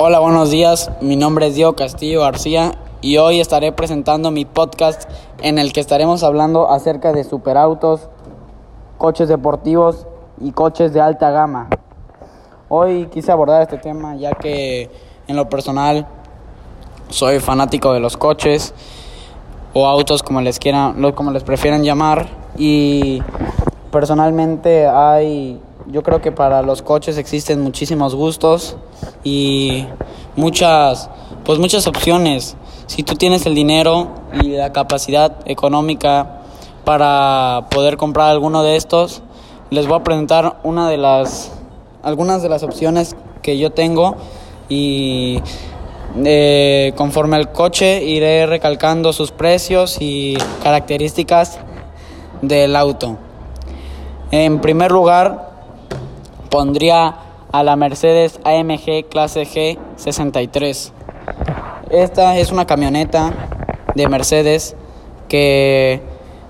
Hola, buenos días. Mi nombre es Diego Castillo García y hoy estaré presentando mi podcast en el que estaremos hablando acerca de superautos, coches deportivos y coches de alta gama. Hoy quise abordar este tema ya que en lo personal soy fanático de los coches o autos como les quieran, como les prefieran llamar y personalmente hay yo creo que para los coches existen muchísimos gustos y muchas pues muchas opciones. Si tú tienes el dinero y la capacidad económica para poder comprar alguno de estos, les voy a presentar una de las algunas de las opciones que yo tengo y eh, conforme al coche iré recalcando sus precios y características del auto. En primer lugar, pondría a la Mercedes AMG clase G 63. Esta es una camioneta de Mercedes que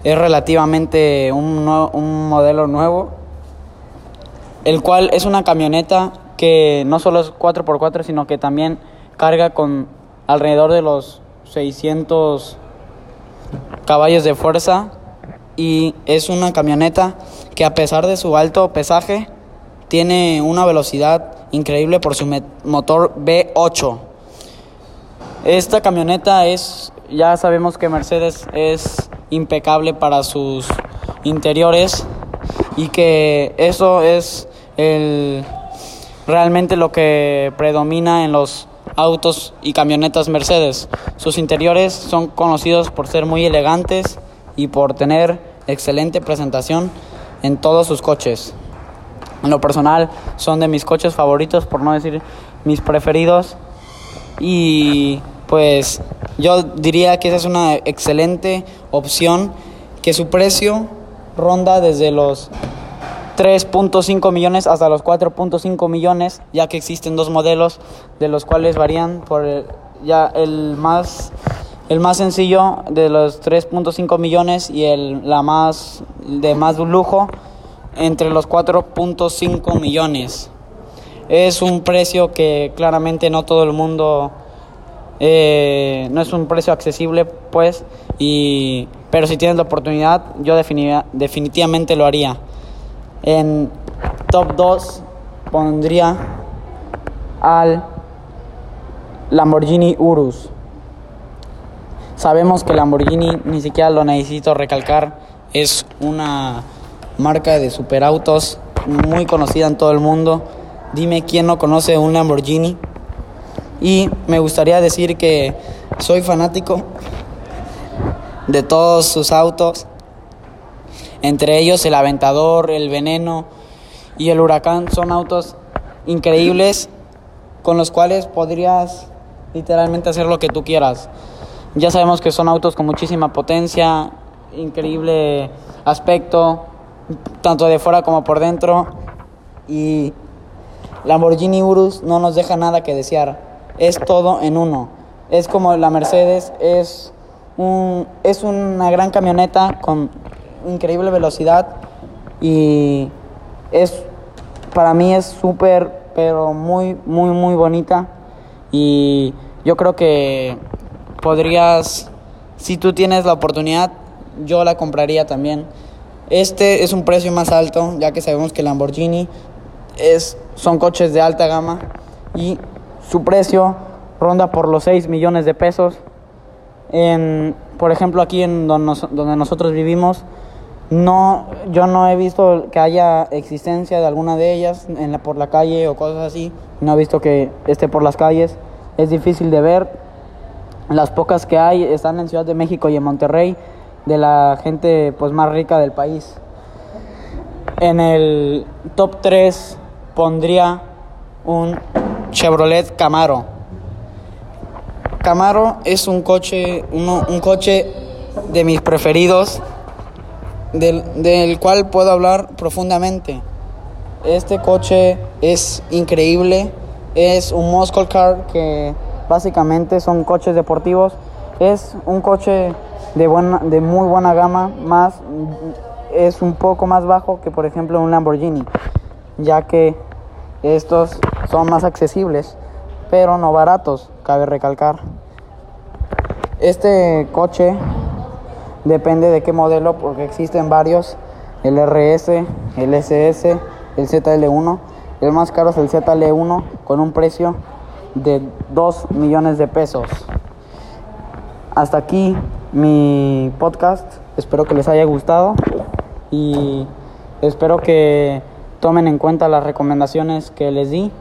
es relativamente un, un modelo nuevo, el cual es una camioneta que no solo es 4x4, sino que también carga con alrededor de los 600 caballos de fuerza y es una camioneta que a pesar de su alto pesaje tiene una velocidad increíble por su motor V8. Esta camioneta es, ya sabemos que Mercedes es impecable para sus interiores y que eso es el, realmente lo que predomina en los autos y camionetas Mercedes. Sus interiores son conocidos por ser muy elegantes y por tener excelente presentación en todos sus coches. En lo personal son de mis coches favoritos, por no decir mis preferidos. Y pues yo diría que esa es una excelente opción, que su precio ronda desde los 3.5 millones hasta los 4.5 millones, ya que existen dos modelos de los cuales varían por ya el más el más sencillo de los 3.5 millones y el la más de más lujo entre los 4.5 millones. Es un precio que claramente no todo el mundo, eh, no es un precio accesible, pues, y, pero si tienes la oportunidad, yo definitivamente lo haría. En top 2 pondría al Lamborghini Urus. Sabemos que Lamborghini, ni siquiera lo necesito recalcar, es una marca de superautos muy conocida en todo el mundo. Dime quién no conoce un Lamborghini. Y me gustaría decir que soy fanático de todos sus autos, entre ellos el Aventador, el Veneno y el Huracán. Son autos increíbles con los cuales podrías literalmente hacer lo que tú quieras. Ya sabemos que son autos con muchísima potencia, increíble aspecto, tanto de fuera como por dentro. Y Lamborghini Urus no nos deja nada que desear. Es todo en uno. Es como la Mercedes, es, un, es una gran camioneta con increíble velocidad y es para mí es súper pero muy muy muy bonita y yo creo que podrías si tú tienes la oportunidad yo la compraría también este es un precio más alto, ya que sabemos que Lamborghini es, son coches de alta gama y su precio ronda por los 6 millones de pesos. En, por ejemplo, aquí en donde, nosotros vivimos, no, yo no he visto que haya existencia de alguna de ellas en la, por la calle o cosas así. No he visto que esté por las calles. Es difícil de ver. Las pocas que hay están en Ciudad de México y en Monterrey de la gente pues más rica del país. En el top 3 pondría un Chevrolet Camaro. Camaro es un coche, un coche de mis preferidos, del, del cual puedo hablar profundamente. Este coche es increíble, es un muscle car que básicamente son coches deportivos. Es un coche de, buena, de muy buena gama, más es un poco más bajo que por ejemplo un Lamborghini, ya que estos son más accesibles. pero no baratos, cabe recalcar. Este coche depende de qué modelo, porque existen varios, el RS, el SS, el ZL1. El más caro es el ZL1 con un precio de 2 millones de pesos. Hasta aquí mi podcast. Espero que les haya gustado y espero que tomen en cuenta las recomendaciones que les di